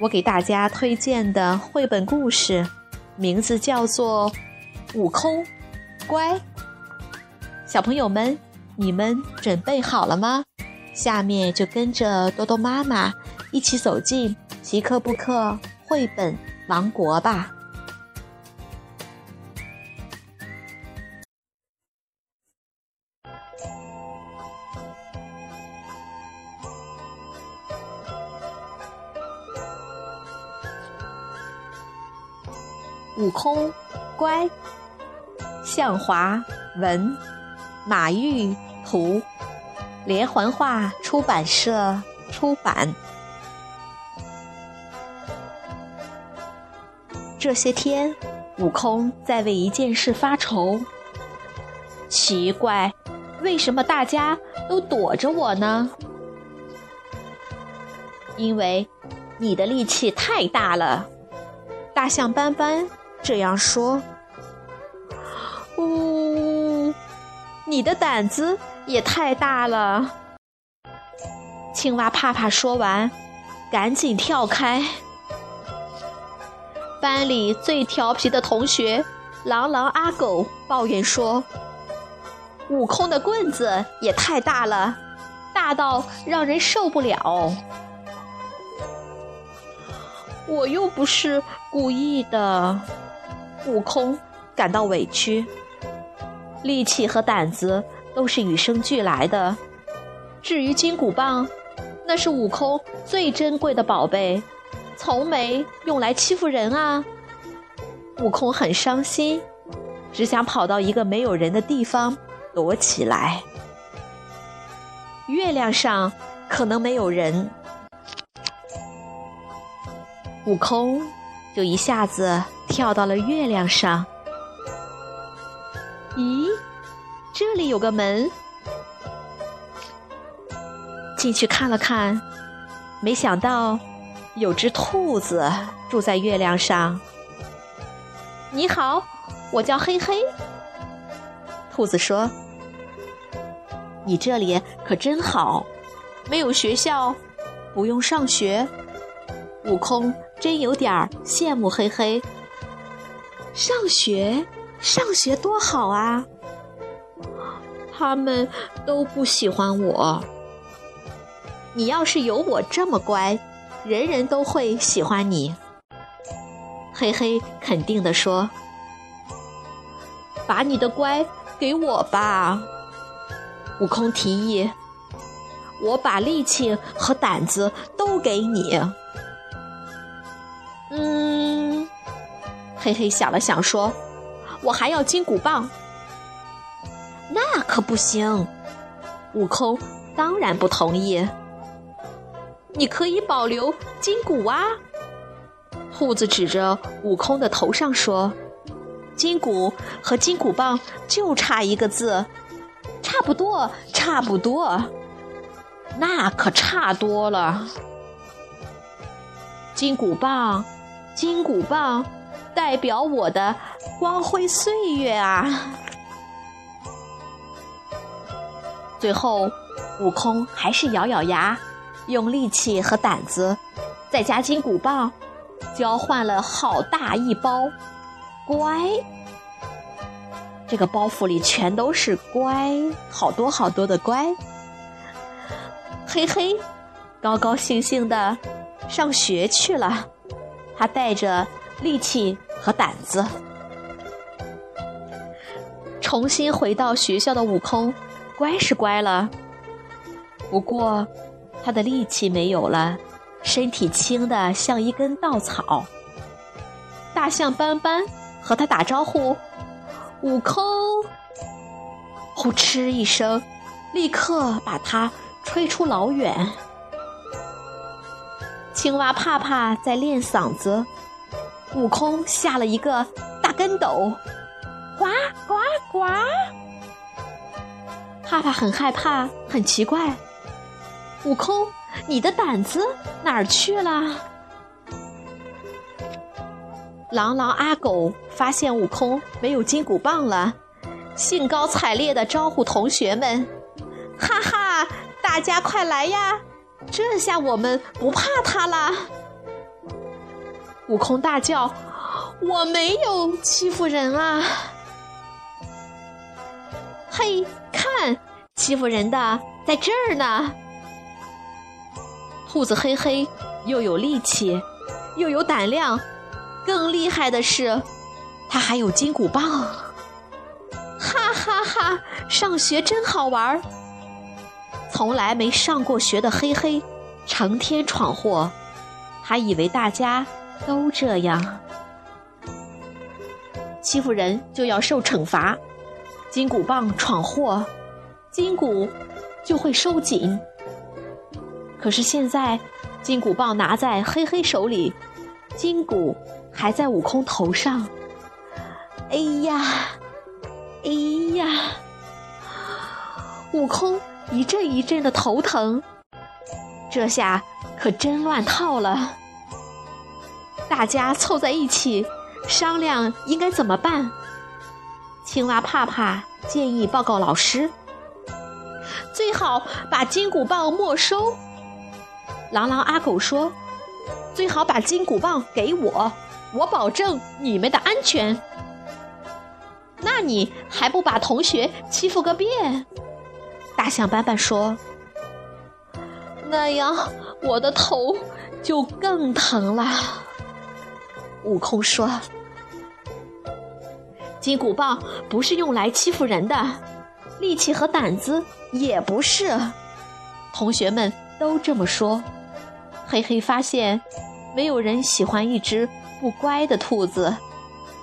我给大家推荐的绘本故事，名字叫做《悟空乖》。小朋友们，你们准备好了吗？下面就跟着多多妈妈一起走进奇克布克绘本王国吧。悟空，乖。向华文，马玉图，连环画出版社出版。这些天，悟空在为一件事发愁。奇怪，为什么大家都躲着我呢？因为你的力气太大了，大象斑斑。这样说，呜，你的胆子也太大了。青蛙怕怕说完，赶紧跳开。班里最调皮的同学狼狼阿狗抱怨说：“悟空的棍子也太大了，大到让人受不了。”我又不是故意的。悟空感到委屈，力气和胆子都是与生俱来的。至于金箍棒，那是悟空最珍贵的宝贝，从没用来欺负人啊。悟空很伤心，只想跑到一个没有人的地方躲起来。月亮上可能没有人，悟空就一下子。跳到了月亮上。咦，这里有个门，进去看了看，没想到有只兔子住在月亮上。你好，我叫黑黑。兔子说：“你这里可真好，没有学校，不用上学。”悟空真有点羡慕黑黑。上学，上学多好啊！他们都不喜欢我。你要是有我这么乖，人人都会喜欢你。嘿嘿，肯定地说：“把你的乖给我吧。”悟空提议：“我把力气和胆子都给你。”嘿嘿，想了想说：“我还要金箍棒。”那可不行，悟空当然不同意。你可以保留金箍啊！兔子指着悟空的头上说：“金箍和金箍棒就差一个字，差不多，差不多。那可差多了。金箍棒，金箍棒。”代表我的光辉岁月啊！最后，悟空还是咬咬牙，用力气和胆子，再加金箍棒，交换了好大一包乖。这个包袱里全都是乖，好多好多的乖。嘿嘿，高高兴兴的上学去了。他带着力气。和胆子，重新回到学校的悟空，乖是乖了，不过他的力气没有了，身体轻的像一根稻草。大象斑斑和他打招呼：“悟空！”呼哧一声，立刻把他吹出老远。青蛙怕怕在练嗓子。悟空下了一个大跟斗，呱呱呱！怕怕很害怕，很奇怪，悟空，你的胆子哪儿去了？狼狼阿狗发现悟空没有金箍棒了，兴高采烈地招呼同学们：“哈哈，大家快来呀！这下我们不怕他了。”悟空大叫：“我没有欺负人啊！”嘿，看，欺负人的在这儿呢！兔子嘿嘿，又有力气，又有胆量。更厉害的是，他还有金箍棒！哈哈哈，上学真好玩儿。从来没上过学的嘿嘿，成天闯祸，还以为大家都这样。欺负人就要受惩罚，金箍棒闯祸，金箍就会收紧。可是现在，金箍棒拿在黑黑手里，金箍。还在悟空头上，哎呀，哎呀！悟空一阵一阵的头疼，这下可真乱套了。大家凑在一起商量应该怎么办。青蛙怕怕建议报告老师，最好把金箍棒没收。狼狼阿狗说，最好把金箍棒给我。我保证你们的安全。那你还不把同学欺负个遍？大象斑斑说：“那样我的头就更疼了。”悟空说：“金箍棒不是用来欺负人的，力气和胆子也不是。”同学们都这么说。嘿嘿，发现没有人喜欢一只。不乖的兔子，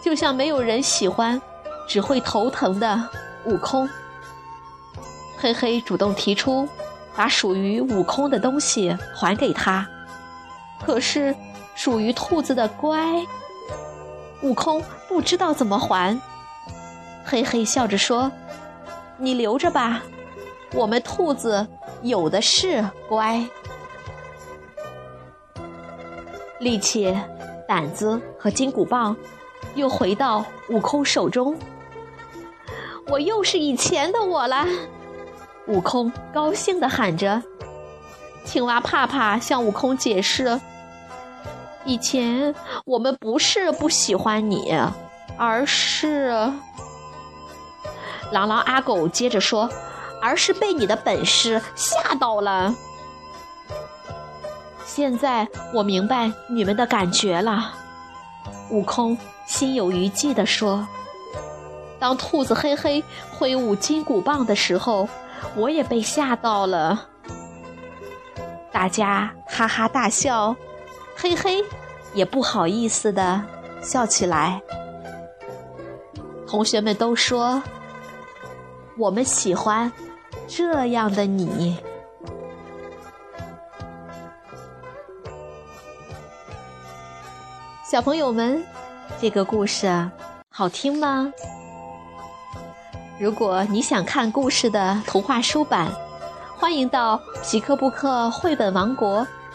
就像没有人喜欢只会头疼的悟空。嘿嘿，主动提出把属于悟空的东西还给他，可是属于兔子的乖，悟空不知道怎么还。嘿嘿，笑着说：“你留着吧，我们兔子有的是乖。”力气。胆子和金箍棒又回到悟空手中，我又是以前的我了。悟空高兴地喊着。青蛙怕怕向悟空解释：“以前我们不是不喜欢你，而是……”狼狼阿狗接着说：“而是被你的本事吓到了。”现在我明白你们的感觉了，悟空心有余悸地说：“当兔子嘿嘿挥舞金箍棒的时候，我也被吓到了。”大家哈哈大笑，嘿嘿，也不好意思的笑起来。同学们都说：“我们喜欢这样的你。”小朋友们，这个故事好听吗？如果你想看故事的图画书版，欢迎到皮克布克绘本王国